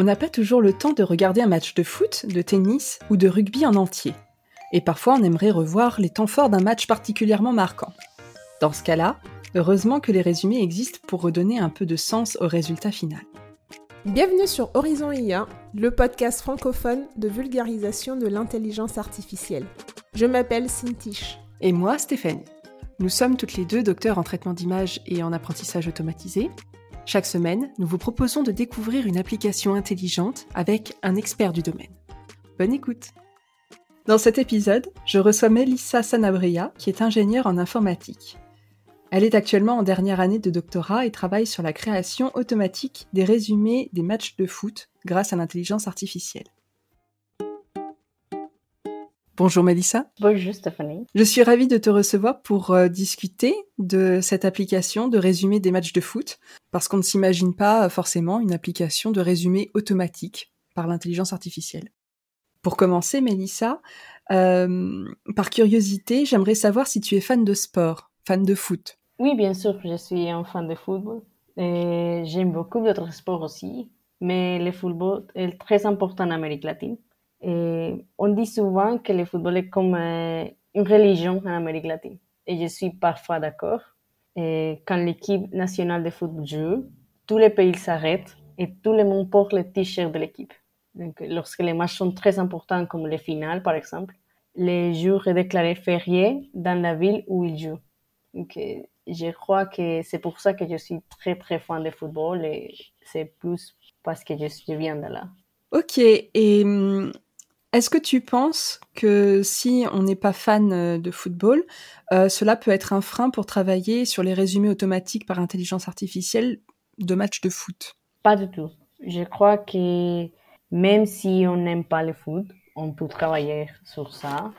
On n'a pas toujours le temps de regarder un match de foot, de tennis ou de rugby en entier. Et parfois on aimerait revoir les temps forts d'un match particulièrement marquant. Dans ce cas-là, heureusement que les résumés existent pour redonner un peu de sens au résultat final. Bienvenue sur Horizon IA, le podcast francophone de vulgarisation de l'intelligence artificielle. Je m'appelle Cintiche. Et moi, Stéphanie. Nous sommes toutes les deux docteurs en traitement d'image et en apprentissage automatisé, chaque semaine, nous vous proposons de découvrir une application intelligente avec un expert du domaine. Bonne écoute Dans cet épisode, je reçois Melissa Sanabria, qui est ingénieure en informatique. Elle est actuellement en dernière année de doctorat et travaille sur la création automatique des résumés des matchs de foot grâce à l'intelligence artificielle. Bonjour Melissa. Bonjour Stéphanie. Je suis ravie de te recevoir pour euh, discuter de cette application de résumé des matchs de foot, parce qu'on ne s'imagine pas euh, forcément une application de résumé automatique par l'intelligence artificielle. Pour commencer, Melissa, euh, par curiosité, j'aimerais savoir si tu es fan de sport, fan de foot. Oui, bien sûr, je suis un fan de football. Et j'aime beaucoup d'autres sports aussi, mais le football est très important en Amérique latine. Et on dit souvent que le football est comme euh, une religion en Amérique latine. Et je suis parfois d'accord. Et quand l'équipe nationale de football joue, tous les pays s'arrêtent et tout le monde porte le t-shirt de l'équipe. Donc, lorsque les matchs sont très importants, comme les finales par exemple, les jours est déclaré férié dans la ville où ils jouent. Donc, je crois que c'est pour ça que je suis très très fan de football et c'est plus parce que je, je viens de là. Ok, et hum, est-ce que tu penses que si on n'est pas fan euh, de football, euh, cela peut être un frein pour travailler sur les résumés automatiques par intelligence artificielle de matchs de foot? Pas du tout. Je crois que même si on n'aime pas le foot, on peut travailler sur ça.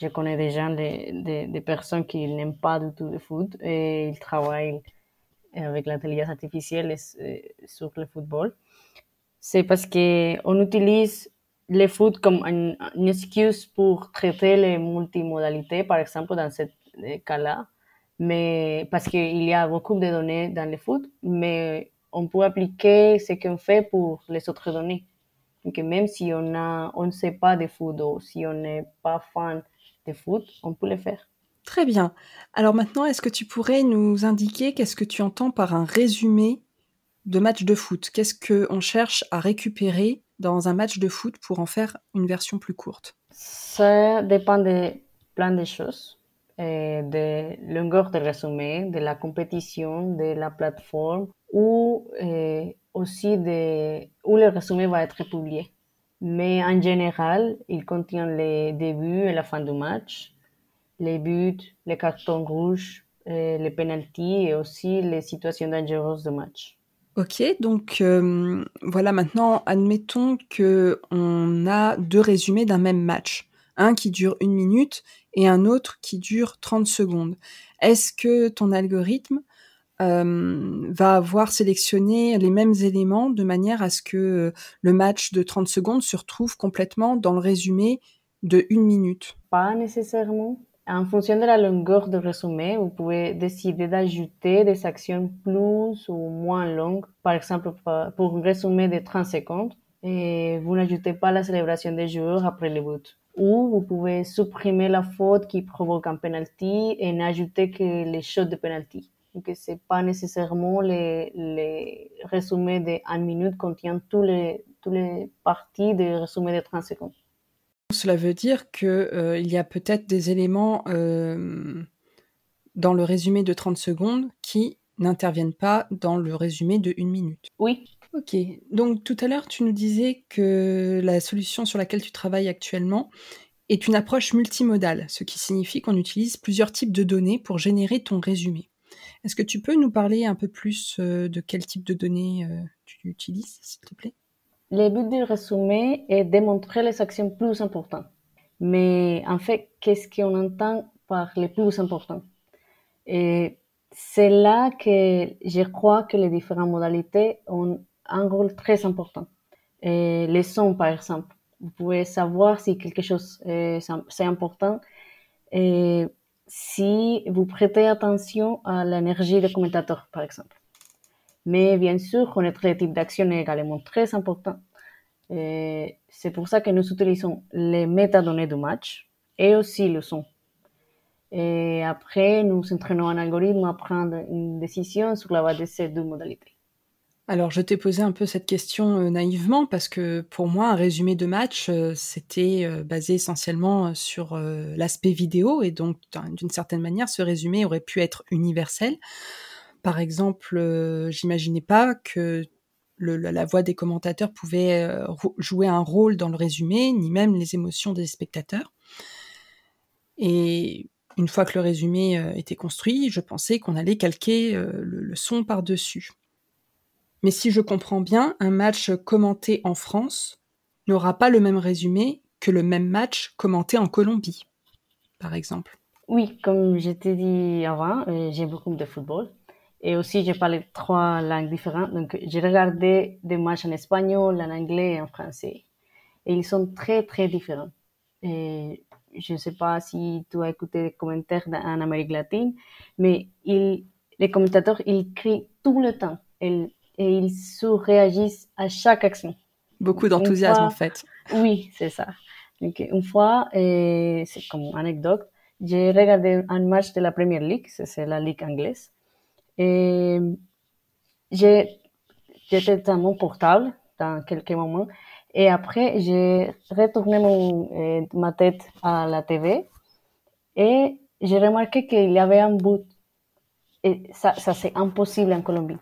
Je connais déjà des, des, personnes qui n'aiment pas du tout le foot et ils travaillent avec l'intelligence artificielle euh, sur le football. C'est parce qu'on utilise le foot comme une, excuse pour traiter les multimodalités, par exemple, dans ce cas-là. Mais parce qu'il y a beaucoup de données dans le foot, mais on peut appliquer ce qu'on fait pour les autres données. Donc, même si on on ne sait pas de foot ou si on n'est pas fan de foot, on peut le faire. Très bien. Alors maintenant, est-ce que tu pourrais nous indiquer qu'est-ce que tu entends par un résumé de match de foot? Qu'est-ce qu'on cherche à récupérer dans un match de foot pour en faire une version plus courte Ça dépend de plein de choses, et de longueur de résumé, de la compétition, de la plateforme ou aussi de où le résumé va être publié. Mais en général, il contient les débuts et la fin du match, les buts, les cartons rouges, les penalties et aussi les situations dangereuses du match. Ok, donc euh, voilà maintenant, admettons que on a deux résumés d'un même match, un qui dure une minute et un autre qui dure 30 secondes. Est-ce que ton algorithme euh, va avoir sélectionné les mêmes éléments de manière à ce que le match de 30 secondes se retrouve complètement dans le résumé de une minute? Pas nécessairement. En fonction de la longueur du résumé, vous pouvez décider d'ajouter des actions plus ou moins longues. Par exemple, pour un résumé de 30 secondes, et vous n'ajoutez pas la célébration des joueurs après le but. Ou vous pouvez supprimer la faute qui provoque un penalty et n'ajouter que les shots de penalty. Donc, c'est pas nécessairement les, les résumés de 1 minute contiennent tous les, tous les parties des résumés de 30 secondes. Cela veut dire qu'il euh, y a peut-être des éléments euh, dans le résumé de 30 secondes qui n'interviennent pas dans le résumé de 1 minute. Oui. Ok. Donc tout à l'heure, tu nous disais que la solution sur laquelle tu travailles actuellement est une approche multimodale, ce qui signifie qu'on utilise plusieurs types de données pour générer ton résumé. Est-ce que tu peux nous parler un peu plus euh, de quel type de données tu utilises, s'il te plaît? Le but du résumé est de montrer les actions plus importantes. Mais en fait, qu'est-ce qu'on entend par les plus importants Et c'est là que je crois que les différentes modalités ont un rôle très important. Les sons, par exemple. Vous pouvez savoir si quelque chose c'est important et si vous prêtez attention à l'énergie des commentateurs, par exemple. Mais bien sûr, connaître les types d'action est également très important. C'est pour ça que nous utilisons les métadonnées du match et aussi le son. Et après, nous entraînons un algorithme à prendre une décision sur la base de ces deux modalités. Alors, je t'ai posé un peu cette question euh, naïvement parce que pour moi, un résumé de match, euh, c'était euh, basé essentiellement sur l'aspect vidéo et donc, d'une certaine manière, ce résumé aurait pu être universel. Par exemple, j'imaginais pas que la voix des commentateurs pouvait jouer un rôle dans le résumé, ni même les émotions des spectateurs. Et une fois que le résumé était construit, je pensais qu'on allait calquer le son par-dessus. Mais si je comprends bien, un match commenté en France n'aura pas le même résumé que le même match commenté en Colombie, par exemple. Oui, comme je t'ai dit avant, euh, j'ai beaucoup de football. Et aussi, j'ai parlé trois langues différentes. Donc, j'ai regardé des matchs en espagnol, en anglais et en français. Et ils sont très, très différents. Et je ne sais pas si tu as écouté les commentaires en Amérique latine, mais les commentateurs, ils crient tout le temps et ils surréagissent à chaque action. Beaucoup d'enthousiasme en fait. Oui, c'est ça. Donc, une fois, c'est comme anecdote, j'ai regardé un match de la Premier League, c'est la ligue anglaise, et j'étais dans mon portable dans quelques moments, et après j'ai retourné mon, euh, ma tête à la TV et j'ai remarqué qu'il y avait un bout. Et ça, ça c'est impossible en Colombie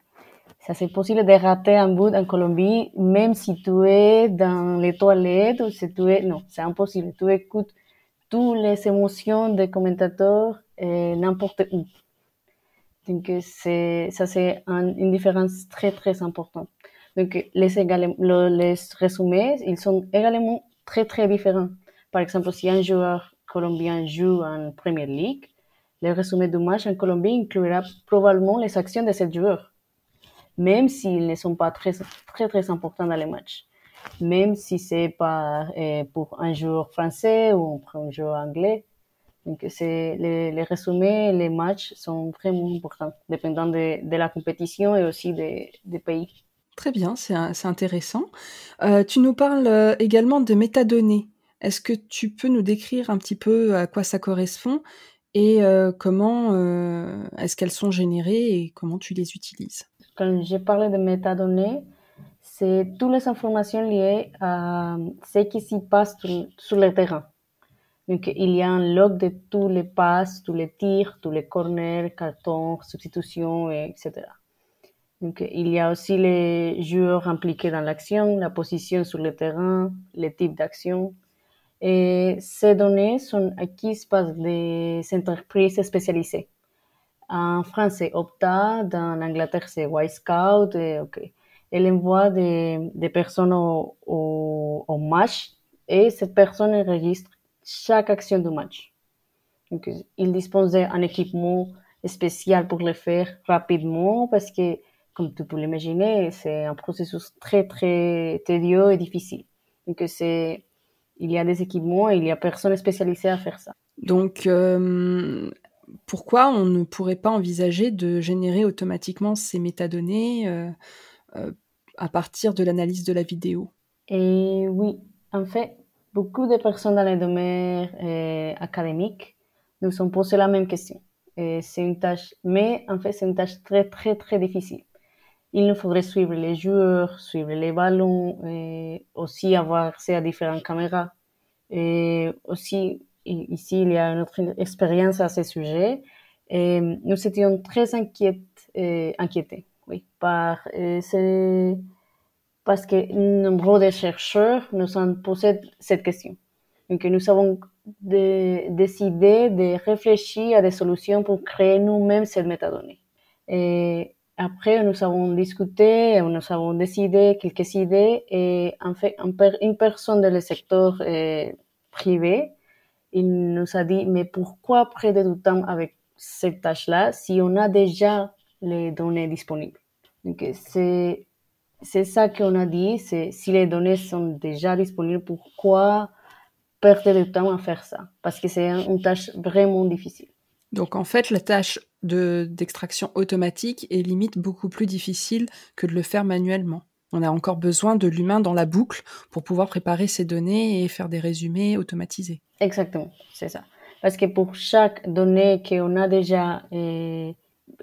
ça c'est possible de rater un bout en Colombie, même si tu es dans les toilettes ou si tu es, non, c'est impossible. Tu écoutes toutes les émotions des commentateurs n'importe où. Donc c'est, ça c'est une différence très très importante. Donc les, les résumés, ils sont également très très différents. Par exemple, si un joueur colombien joue en Premier League, le résumé du match en Colombie inclura probablement les actions de ce joueur même s'ils ne sont pas très, très, très importants dans les matchs. Même si c'est pas euh, pour un joueur français ou un joueur anglais. Donc, c'est, les, les résumés, les matchs sont vraiment importants, dépendant de, de la compétition et aussi des, des pays. Très bien, c'est, intéressant. Euh, tu nous parles euh, également de métadonnées. Est-ce que tu peux nous décrire un petit peu à quoi ça correspond et comment est-ce qu'elles sont générées et comment tu les utilises? Quand j'ai parlé de métadonnées, c'est toutes les informations liées à ce qui s'y passe sur le terrain. Donc, il y a un log de tous les passes, tous les tirs, tous les corners, cartons, substitutions, etc. Donc, il y a aussi les joueurs impliqués dans l'action, la position sur le terrain, les types d'action. Et ces données sont acquises par des entreprises spécialisées. En France, c'est Opta. Dans l'Angleterre, c'est White Scout. Et, Elle envoie des, personnes au, match et cette personne enregistre chaque action du match. Donc, il dispose d'un équipement spécial pour le faire rapidement parce que, comme tu peux l'imaginer, c'est un processus très, très tedieux et difficile. Donc, c'est, il y a des équipements et il y a personne spécialisée à faire ça. Donc, euh, pourquoi on ne pourrait pas envisager de générer automatiquement ces métadonnées euh, euh, à partir de l'analyse de la vidéo? Et oui, en fait, beaucoup de personnes dans les domaines euh, académiques nous ont posé la même question. C'est une tâche, mais en fait, c'est une tâche très, très, très difficile. Il nous faudrait suivre les joueurs, suivre les ballons, et aussi avoir accès à différentes caméras. Et aussi ici, il y a une autre expérience à ce sujet. Et nous étions très euh, inquiétés, oui, par euh, parce que nombreux de chercheurs nous ont posé cette question. Donc, nous avons décidé de réfléchir à des solutions pour créer nous-mêmes cette métadonnée. Et après, nous avons discuté, nous avons décidé quelques idées et en fait, une personne dans le secteur euh, privé il nous a dit, mais pourquoi prendre du temps avec cette tâche-là si on a déjà les données disponibles? Donc, c'est, c'est ça qu'on a dit, c'est si les données sont déjà disponibles, pourquoi perdre du temps à faire ça? Parce que c'est une tâche vraiment difficile. Donc en fait, la tâche de, d'extraction automatique est limite beaucoup plus difficile que de le faire manuellement. On a encore besoin de l'humain dans la boucle pour pouvoir préparer ces données et faire des résumés automatisés. Exactement, c'est ça. Parce que pour chaque donnée qu'on a déjà, eh,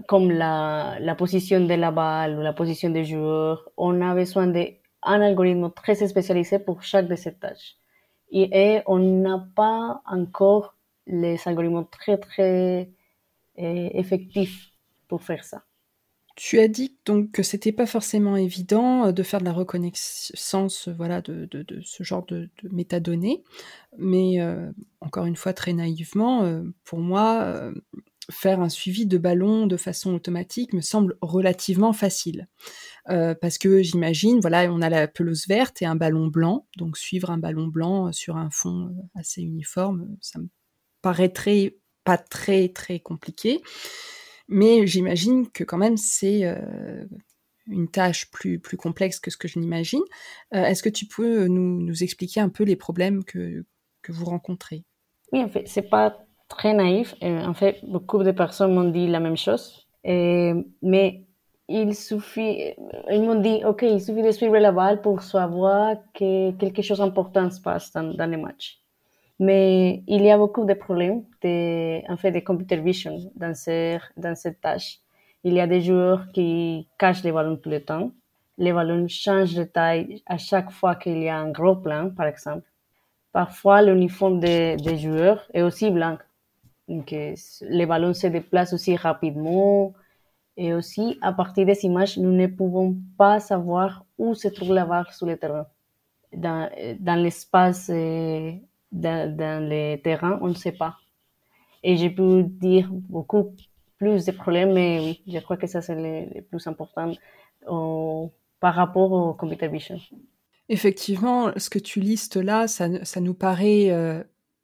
comme la, la, position de la balle ou la position des joueurs, on a besoin d'un algorithme très spécialisé pour chaque de ces tâches. Et, on n'a pas encore les algorithmes très, très eh, effectifs pour faire ça. Tu as dit donc que c'était pas forcément évident euh, de faire de la reconnaissance voilà, de, de, ce genre de, métadonnées, mais euh, encore une fois très naïvement, euh, pour moi, faire un suivi de ballon de façon automatique me semble relativement facile. Euh, parce que j'imagine, voilà, on a la pelouse verte et un ballon blanc, donc suivre un ballon blanc sur un fond assez uniforme, ça me paraîtrait pas très très compliqué. Mais j'imagine que quand même c'est euh, une tâche plus, plus complexe que ce que je n'imagine. Euh, Est-ce que tu peux nous, nous, expliquer un peu les problèmes que, que vous rencontrez? Oui, en fait, c'est pas très naïf. En fait, beaucoup de personnes m'ont dit la même chose. Et, mais il suffit, ils m'ont dit, OK, il suffit de suivre la balle pour savoir que quelque chose d'important se passe dans, dans les matchs. Mais il y a beaucoup de problèmes de, en fait, de computer vision dans, ces, dans cette tâche. Il y a des joueurs qui cachent les ballons tout le temps. Les ballons changent de taille à chaque fois qu'il y a un gros plan, par exemple. Parfois, l'uniforme des, des joueurs est aussi blanc. Donc, les ballons se déplacent aussi rapidement. Et aussi, à partir des images, nous ne pouvons pas savoir où se trouve la balle sur le terrain. Dans, dans l'espace dans, dans les terrains, on ne sait pas. Et j'ai pu dire beaucoup plus de problèmes, mais oui, je crois que ça c'est le, le, plus important par rapport au computer vision. Effectivement, ce que tu listes là, ça, ça nous paraît euh,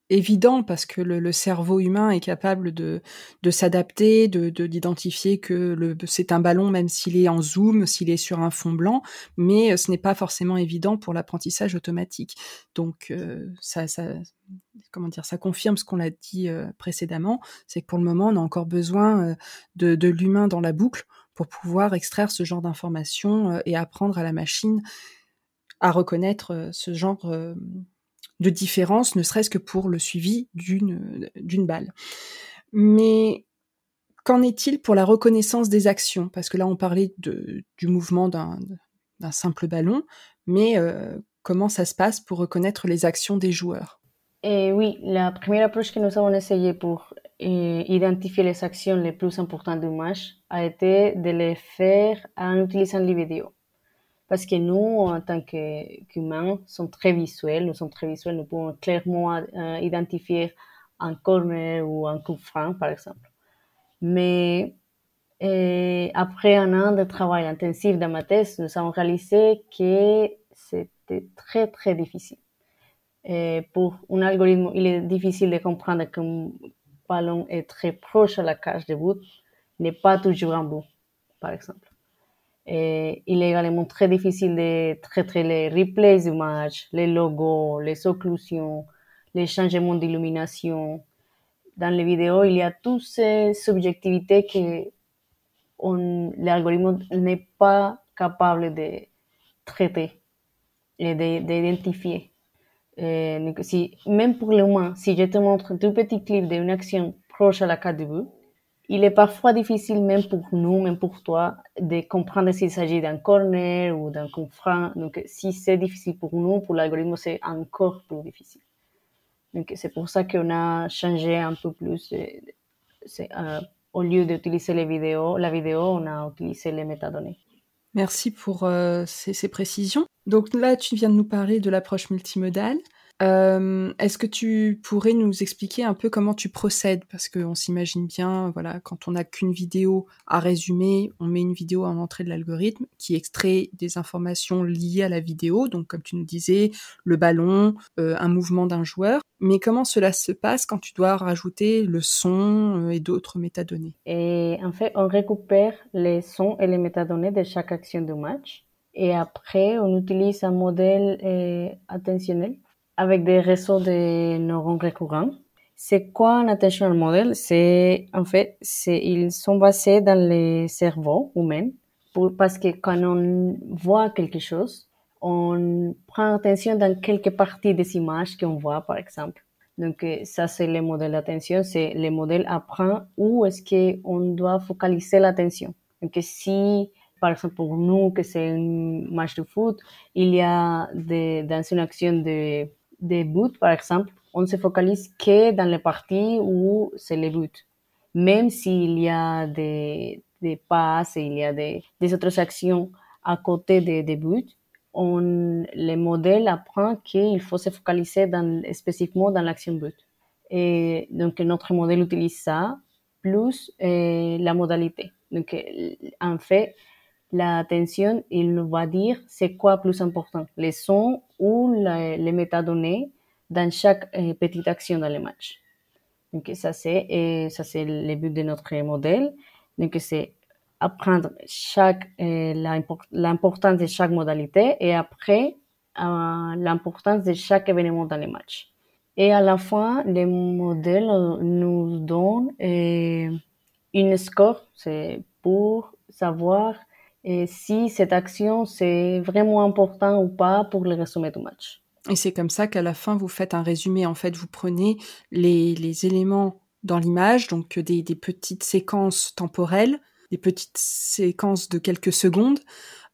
évident parce que le, cerveau humain est capable de, s'adapter, de d'identifier que c'est un ballon même s'il est en zoom, s'il est sur un fond blanc, mais euh, ce n'est pas forcément évident pour l'apprentissage automatique. Donc euh, ça, comment dire, ça confirme ce qu'on a dit euh, précédemment, c'est que pour le moment on a encore besoin de, l'humain dans la boucle pour pouvoir extraire ce genre d'informations et apprendre à la machine à reconnaître ce genre de différence, ne serait-ce que pour le suivi d'une balle. Mais qu'en est-il pour la reconnaissance des actions? Parce que là, on parlait du mouvement d'un simple ballon, mais euh, comment ça se passe pour reconnaître les actions des joueurs? Et Oui, la première approche que nous avons essayé pour euh, identifier les actions les plus importantes du match a été de les faire en utilisant les vidéos parce que nous, en tant qu'humains, sommes très visuels, nous sommes très visuels, nous pouvons clairement euh, identifier un corner ou un coup franc, par exemple. Mais et après un an de travail intensif dans ma thèse, nous avons réalisé que c'était très, très difficile. Pour un algorithme, il est difficile de comprendre qu'un ballon est très proche à la cage de but, n'est pas toujours un but, par exemple. Et il est également très difficile de traiter les replays du match, les logos, les occlusions, les changements d'illumination. Dans les vidéos, il y a toutes ces subjectivités que l'algorithme n'est pas capable de traiter et d'identifier. Si, même pour l'humain, si je te montre un tout petit clip d'une action proche à la carte de but, il est parfois difficile, même pour nous, même pour toi, de comprendre s'il s'agit d'un corner ou d'un coup. Donc, si c'est difficile pour nous, pour l'algorithme, c'est encore plus difficile. Donc, c'est pour ça qu'on a changé un peu plus. Euh, au lieu d'utiliser les vidéos, la vidéo, on a utilisé les métadonnées. Merci pour euh, ces, précisions. Donc là, tu viens de nous parler de l'approche multimodale. Euh, Est-ce que tu pourrais nous expliquer un peu comment tu procèdes? Parce qu'on s'imagine bien, voilà, quand on n'a qu'une vidéo à résumer, on met une vidéo en entrée de l'algorithme qui extrait des informations liées à la vidéo, donc comme tu nous disais, le ballon, euh, un mouvement d'un joueur. Mais comment cela se passe quand tu dois rajouter le son euh, et d'autres métadonnées? Et en fait, on récupère les sons et les métadonnées de chaque action du match. Et après, on utilise un modèle attentionnel avec des réseaux de neurones récurrents. C'est quoi un attentional model C'est en fait, c'est ils sont basés dans les cerveaux humains parce que quand on voit quelque chose, on prend attention dans quelques parties des images qu'on voit, par exemple. Donc, euh, ça, c'est le modèle d'attention. C'est le modèle apprend où est-ce qu'on doit focaliser l'attention. Donc, si, par exemple, pour nous, que c'est un match de foot, il y a des, dans une action de, de but, par exemple, on se focalise que dans les parties où c'est le but. Même s'il y a des, des passes, il y a des, des autres actions à côté des, des buts, on, le modèle apprend qu'il faut se focaliser dans, spécifiquement dans l'action but. Et donc, notre modèle utilise ça, plus euh, la modalité. Donc, en fait, l'attention, il va dire c'est quoi plus important, les sons ou les métadonnées dans chaque euh, petite action dans le match. Donc, ça, c'est, ça, c'est le but de notre modèle. Donc, c'est apprendre chaque, euh, l'importance de chaque modalité et après euh, l'importance de chaque événement dans les matchs. Et à la fin, le modèle nous donne euh, une score, c'est pour savoir si cette action c'est vraiment important ou pas pour le résumé du match. Et c'est comme ça qu'à la fin, vous faites un résumé. En fait, vous prenez les, les éléments dans l'image, donc des, des petites séquences temporelles, des petites séquences de quelques secondes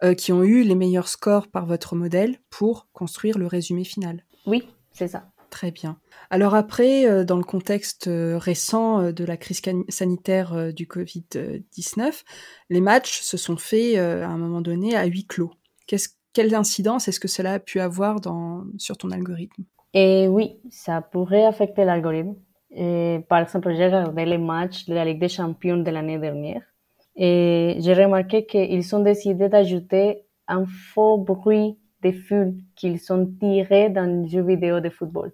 euh, qui ont eu les meilleurs scores par votre modèle pour construire le résumé final. Oui, c'est ça. Très bien. Alors après, euh, dans le contexte euh, récent de la crise sanitaire du Covid-19, les matchs se sont faits à un moment donné à huis clos. Quelle incidence est-ce que cela a pu avoir sur ton algorithme? Et oui, ça pourrait affecter l'algorithme. Par exemple, j'ai regardé les matchs de la Ligue des Champions de l'année dernière et j'ai remarqué qu'ils ont décidé d'ajouter un faux bruit de foule qu'ils ont tiré dans le jeu vidéo de football.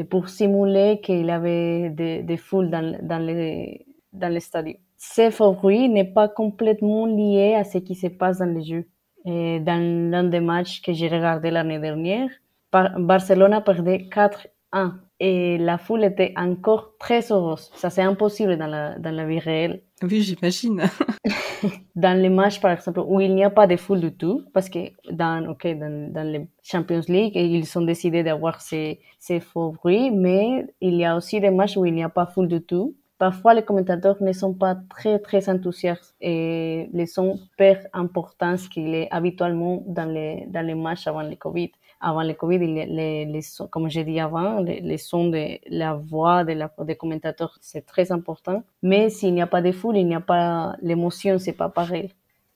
C'est pour simuler qu'il y avait des, foules dans, dans, les, dans le stade. Ce n'est pas complètement lié à ce qui se passe dans le jeu. Et dans l'un des matchs que j'ai regardé l'année dernière, Barcelona perdait 4-1 et la foule était encore très heureuse. Ça, c'est impossible dans la, dans la vie réelle. Oui, j'imagine. dans les matchs, par exemple, où il n'y a pas de foule du tout, parce que dans, okay, dans, dans les Champions League, ils ont décidé d'avoir ces, ces faux bruits, mais il y a aussi des matchs où il n'y a pas foule du tout. Parfois, les commentateurs ne sont pas très, très enthousiastes et les sons perdent importance qu'il est habituellement dans les, dans les matchs avant le Covid avant le Covid, les, les, comme j'ai dit avant, les, sons de la voix de la, des commentateurs, c'est très important. Mais s'il n'y a pas de foule, il n'y a pas l'émotion, c'est pas pareil.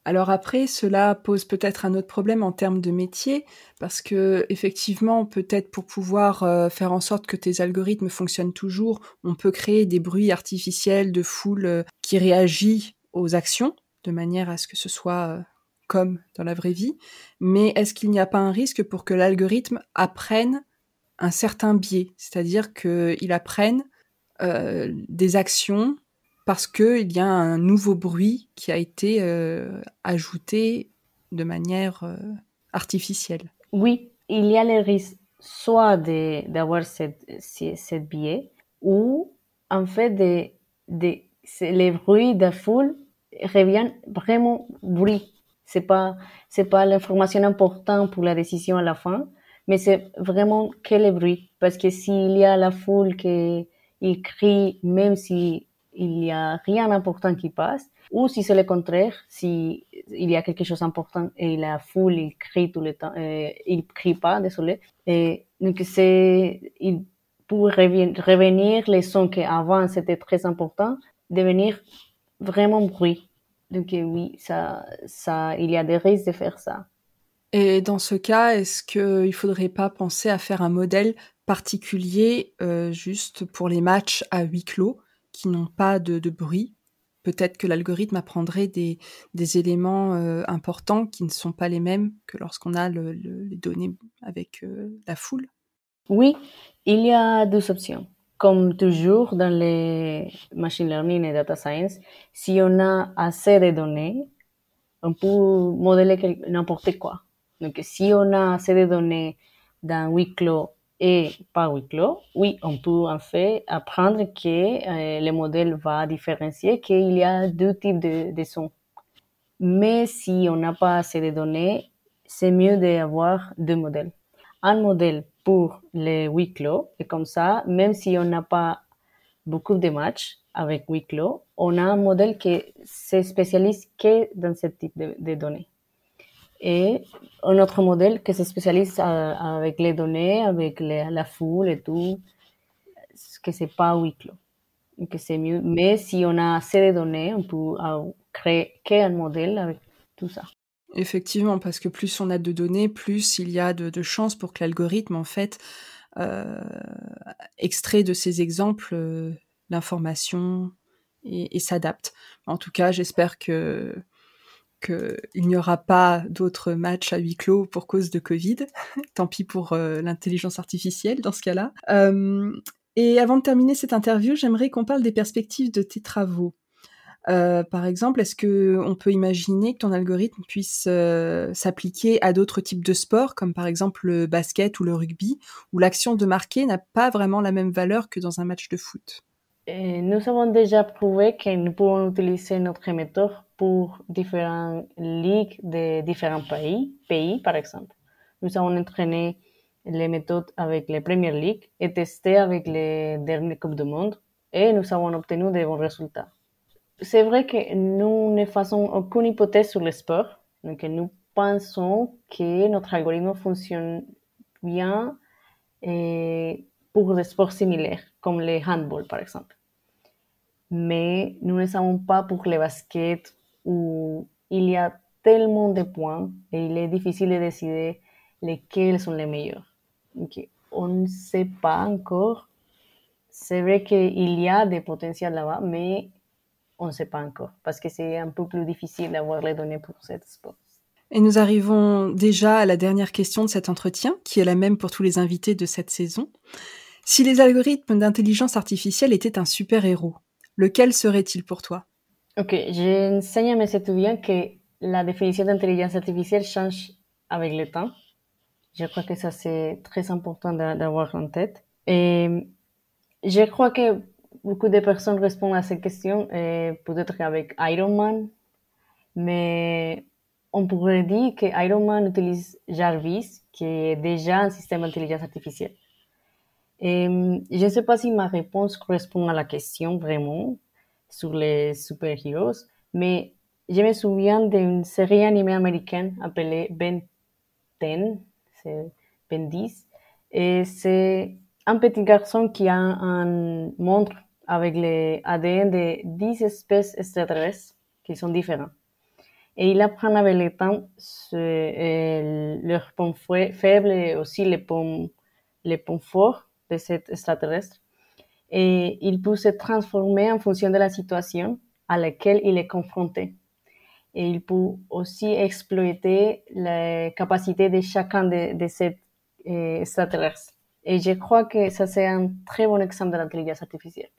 Alors après, cela pose peut-être un autre problème en termes de métier, parce que effectivement, peut-être pour pouvoir euh, faire en sorte que tes algorithmes fonctionnent toujours, on peut créer des bruits artificiels de foule euh, qui réagit aux actions, de manière à ce que ce soit euh, comme dans la vraie vie, mais est-ce qu'il n'y a pas un risque pour que l'algorithme apprenne un certain biais, c'est-à-dire qu'il apprenne euh, des actions parce qu'il y a un nouveau bruit qui a été euh, ajouté de manière euh, artificielle. Oui, il y a le risque soit d'avoir cette, cette biais ou en fait de, les bruits de foule reviennent vraiment bruit c'est pas, c'est pas l'information importante pour la décision à la fin, mais c'est vraiment quel bruit. Parce que s'il y a la foule qui crie, même si il y a rien d'important qui passe, ou si c'est le contraire, si il y a quelque chose d'important et la foule il crie tout le temps, euh, il crie pas, désolé. Donc c'est, il pour revenir les sons qui avant c'était très important, devenir vraiment bruit. Donc euh, oui, ça, ça, il y a des risques de faire ça. Et dans ce cas, est-ce qu'il ne faudrait pas penser à faire un modèle particulier euh, juste pour les matchs à huis clos qui n'ont pas de, bruit? Peut-être que l'algorithme apprendrait des, des éléments euh, importants qui ne sont pas les mêmes que lorsqu'on a les données avec la foule. Oui, il y a deux options. Comme toujours dans les machine learning et data science, si on a assez de données, on peut modéliser n'importe quoi. Donc, si on a assez de données dans huis clos et pas huis clos, oui, on peut en fait apprendre que euh, le modèle va différencier qu'il y a deux types de sons. Mais si on n'a pas assez de données, c'est mieux d'avoir deux modèles. Un modèle pour les huis clos, et comme ça, même si on n'a pas beaucoup de matchs avec huis clos, on a un modèle qui se spécialise que dans ce type de, données. Et un autre modèle qui se spécialise avec les données, avec la foule et tout, que c'est pas huis clos. Que c'est mieux. Mais si on a assez de données, on peut créer un modèle avec tout ça. Effectivement, parce que plus on a de données, plus il y a de, chances pour que l'algorithme, en fait, euh, extrait de ces exemples euh, l'information et, s'adapte. En tout cas, j'espère que qu'il n'y aura pas d'autres matchs à huis clos pour cause de Covid. Tant pis pour euh, l'intelligence artificielle dans ce cas-là. et avant de terminer cette interview, j'aimerais qu'on parle des perspectives de tes travaux. Euh, par exemple, est-ce que on peut imaginer que ton algorithme puisse euh, s'appliquer à d'autres types de sports, comme par exemple le basket ou le rugby, où l'action de marquer n'a pas vraiment la même valeur que dans un match de foot? Nous avons déjà prouvé que nous pouvons utiliser notre méthode pour différentes ligues de différents pays, pays par exemple. Nous avons entraîné les méthodes avec les premières ligues et testé avec les dernières Coupes du Monde et nous avons obtenu de bons résultats c'est vrai que nous ne faisons aucune hypothèse sur le sport. Donc, nous pensons que notre algorithme fonctionne bien eh, pour des sports similaires, comme le handball, par exemple. Mais nous ne savons pas pour le basket où il y a tellement de points et il est difficile de décider lesquels sont les meilleurs. Donc, on ne sait pas encore. C'est vrai qu'il y a des potentiels là-bas, mais on ne sait pas encore, parce que c'est un peu plus difficile d'avoir les données pour cette sport. Et nous arrivons déjà à la dernière question de cet entretien, qui est la même pour tous les invités de cette saison. Si les algorithmes d'intelligence artificielle étaient un super-héros, lequel serait-il pour toi? Ok, j'enseigne à mes étudiants que la définition d'intelligence artificielle change avec le temps. Je crois que ça c'est très important d'avoir en tête. Et je crois que beaucoup de personnes répondent à cette question, eh, peut-être avec Iron Man, mais on pourrait dire que Iron Man utilise Jarvis, qui est déjà un système d'intelligence artificielle. Je ne sais pas si ma réponse correspond à la question vraiment sur les super-héros, mais je me souviens d'une série animée américaine appelée Ben 10, c'est Ben 10, et c'est un petit garçon qui a un montre avec les ADN de 10 espèces extraterrestres qui sont différents. Et il apprend avec le temps leurs points faibles et aussi les points, les points forts de cet extraterrestre. Et il peut se transformer en fonction de la situation à laquelle il est confronté. Et il peut aussi exploiter les capacités de chacun de, de ces euh, extraterrestres. Et je crois que ça, c'est un très bon exemple de l'intelligence artificielle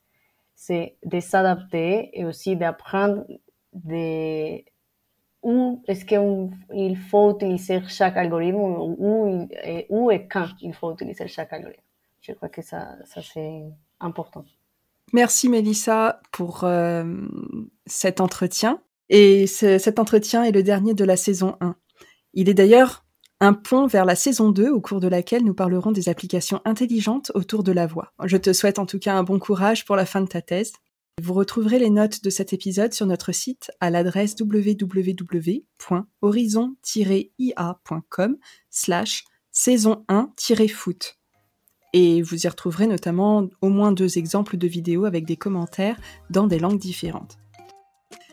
c'est de s'adapter et aussi d'apprendre de où est-ce qu'il faut utiliser chaque algorithme, où, et, où et quand il faut utiliser chaque algorithme. Je crois que ça, ça c'est important. Merci Mélissa pour euh, cet entretien. Et cet entretien est le dernier de la saison 1. Il est d'ailleurs un pont vers la saison 2 au cours de laquelle nous parlerons des applications intelligentes autour de la voix. Je te souhaite en tout cas un bon courage pour la fin de ta thèse. Vous retrouverez les notes de cet épisode sur notre site à l'adresse www.horizon-ia.com slash saison 1-foot. Et vous y retrouverez notamment au moins deux exemples de vidéos avec des commentaires dans des langues différentes.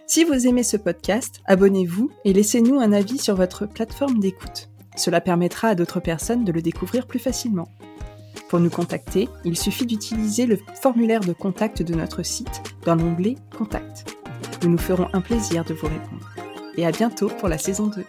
Si vous aimez ce podcast, abonnez-vous et laissez-nous un avis sur votre plateforme d'écoute. Cela permettra à d'autres personnes de le découvrir plus facilement. Pour nous contacter, il suffit d'utiliser le formulaire de contact de notre site dans l'onglet Contact. Nous nous ferons un plaisir de vous répondre. Et à bientôt pour la saison 2.